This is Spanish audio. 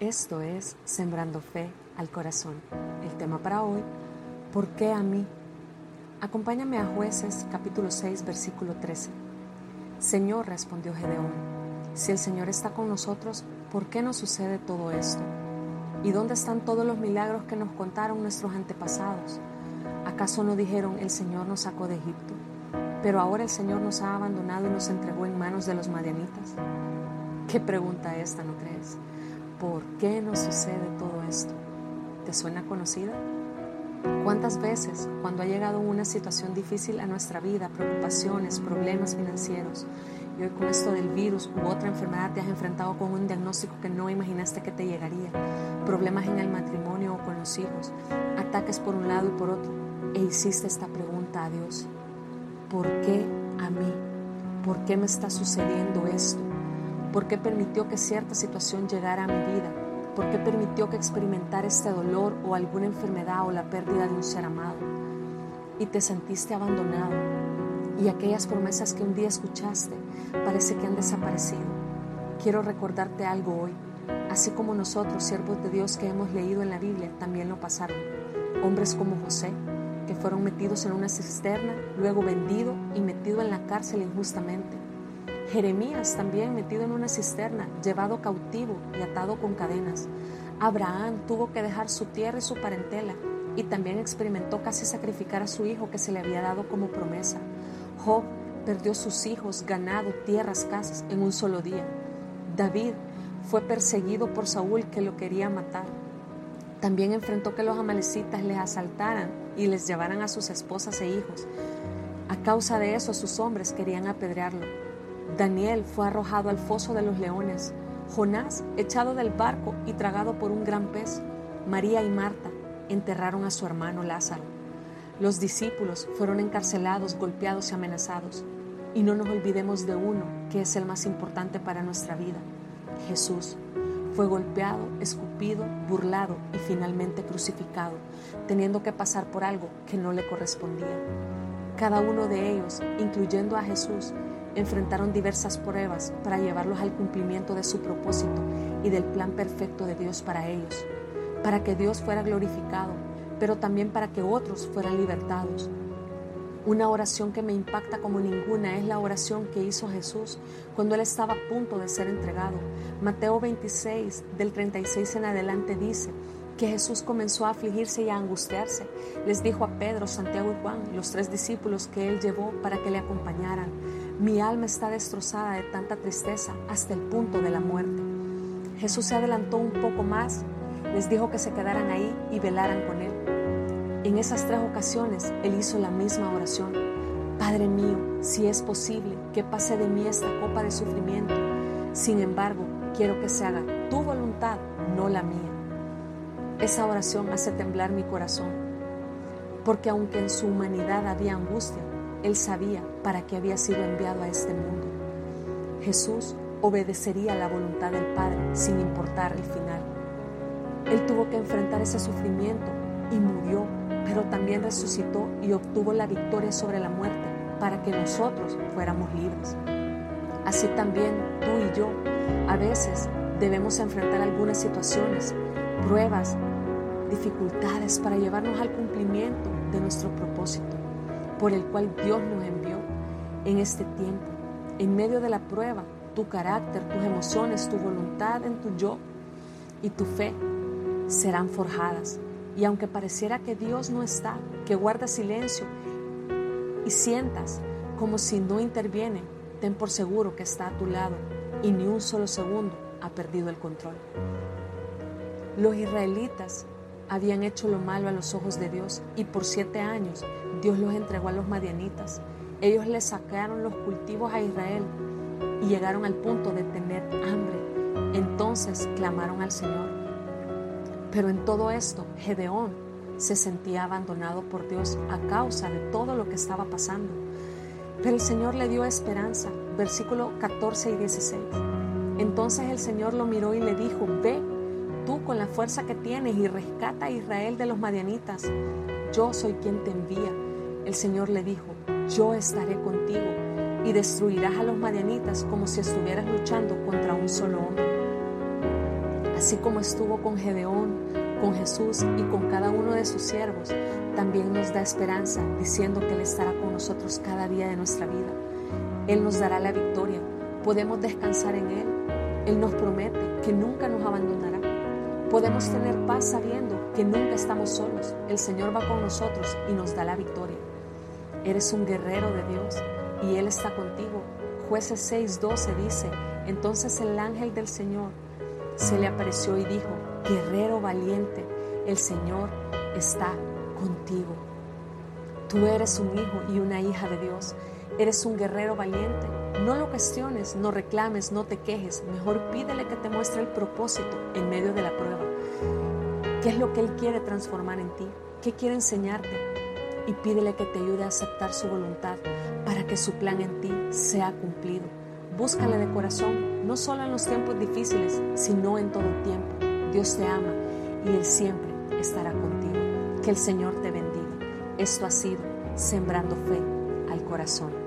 Esto es Sembrando Fe al Corazón. El tema para hoy, ¿por qué a mí? Acompáñame a jueces capítulo 6 versículo 13. Señor, respondió Gedeón, si el Señor está con nosotros, ¿por qué nos sucede todo esto? ¿Y dónde están todos los milagros que nos contaron nuestros antepasados? ¿Acaso no dijeron el Señor nos sacó de Egipto? Pero ahora el Señor nos ha abandonado y nos entregó en manos de los madianitas. ¿Qué pregunta esta, no crees? ¿Por qué nos sucede todo esto? ¿Te suena conocida? ¿Cuántas veces cuando ha llegado una situación difícil a nuestra vida, preocupaciones, problemas financieros, y hoy con esto del virus u otra enfermedad te has enfrentado con un diagnóstico que no imaginaste que te llegaría, problemas en el matrimonio o con los hijos, ataques por un lado y por otro, e hiciste esta pregunta a Dios, ¿por qué a mí? ¿Por qué me está sucediendo esto? ¿Por qué permitió que cierta situación llegara a mi vida? ¿Por qué permitió que experimentara este dolor o alguna enfermedad o la pérdida de un ser amado? Y te sentiste abandonado. Y aquellas promesas que un día escuchaste parece que han desaparecido. Quiero recordarte algo hoy. Así como nosotros, siervos de Dios que hemos leído en la Biblia, también lo pasaron. Hombres como José, que fueron metidos en una cisterna, luego vendido y metido en la cárcel injustamente Jeremías también metido en una cisterna, llevado cautivo y atado con cadenas. Abraham tuvo que dejar su tierra y su parentela y también experimentó casi sacrificar a su hijo que se le había dado como promesa. Job perdió sus hijos, ganado, tierras, casas en un solo día. David fue perseguido por Saúl que lo quería matar. También enfrentó que los amalecitas les asaltaran y les llevaran a sus esposas e hijos. A causa de eso sus hombres querían apedrearlo. Daniel fue arrojado al foso de los leones, Jonás echado del barco y tragado por un gran pez, María y Marta enterraron a su hermano Lázaro. Los discípulos fueron encarcelados, golpeados y amenazados. Y no nos olvidemos de uno que es el más importante para nuestra vida, Jesús. Fue golpeado, escupido, burlado y finalmente crucificado, teniendo que pasar por algo que no le correspondía. Cada uno de ellos, incluyendo a Jesús, enfrentaron diversas pruebas para llevarlos al cumplimiento de su propósito y del plan perfecto de Dios para ellos, para que Dios fuera glorificado, pero también para que otros fueran libertados. Una oración que me impacta como ninguna es la oración que hizo Jesús cuando él estaba a punto de ser entregado. Mateo 26, del 36 en adelante dice, que Jesús comenzó a afligirse y a angustiarse. Les dijo a Pedro, Santiago y Juan, los tres discípulos que él llevó para que le acompañaran. Mi alma está destrozada de tanta tristeza hasta el punto de la muerte. Jesús se adelantó un poco más, les dijo que se quedaran ahí y velaran con él. En esas tres ocasiones él hizo la misma oración. Padre mío, si es posible, que pase de mí esta copa de sufrimiento. Sin embargo, quiero que se haga tu voluntad, no la mía. Esa oración hace temblar mi corazón, porque aunque en su humanidad había angustia, él sabía para qué había sido enviado a este mundo. Jesús obedecería la voluntad del Padre sin importar el final. Él tuvo que enfrentar ese sufrimiento y murió, pero también resucitó y obtuvo la victoria sobre la muerte para que nosotros fuéramos libres. Así también tú y yo a veces debemos enfrentar algunas situaciones, pruebas, dificultades para llevarnos al cumplimiento de nuestro propósito por el cual Dios nos envió en este tiempo. En medio de la prueba, tu carácter, tus emociones, tu voluntad en tu yo y tu fe serán forjadas. Y aunque pareciera que Dios no está, que guarda silencio y sientas como si no interviene, ten por seguro que está a tu lado y ni un solo segundo ha perdido el control. Los israelitas habían hecho lo malo a los ojos de Dios y por siete años Dios los entregó a los madianitas. Ellos les sacaron los cultivos a Israel y llegaron al punto de tener hambre. Entonces clamaron al Señor. Pero en todo esto, Gedeón se sentía abandonado por Dios a causa de todo lo que estaba pasando. Pero el Señor le dio esperanza. Versículo 14 y 16. Entonces el Señor lo miró y le dijo, ve tú con la fuerza que tienes y rescata a Israel de los madianitas. Yo soy quien te envía. El Señor le dijo, yo estaré contigo y destruirás a los madianitas como si estuvieras luchando contra un solo hombre. Así como estuvo con Gedeón, con Jesús y con cada uno de sus siervos, también nos da esperanza diciendo que Él estará con nosotros cada día de nuestra vida. Él nos dará la victoria. Podemos descansar en Él. Él nos promete que nunca nos abandonará. Podemos tener paz sabiendo que nunca estamos solos. El Señor va con nosotros y nos da la victoria. Eres un guerrero de Dios y Él está contigo. Jueces 6:12 dice, entonces el ángel del Señor se le apareció y dijo, guerrero valiente, el Señor está contigo. Tú eres un hijo y una hija de Dios. Eres un guerrero valiente. No lo cuestiones, no reclames, no te quejes. Mejor pídele que te muestre el propósito en medio de la prueba. ¿Qué es lo que Él quiere transformar en ti? ¿Qué quiere enseñarte? Y pídele que te ayude a aceptar su voluntad para que su plan en ti sea cumplido. Búscale de corazón, no solo en los tiempos difíciles, sino en todo tiempo. Dios te ama y Él siempre estará contigo. Que el Señor te. Esto ha sido Sembrando Fe al Corazón.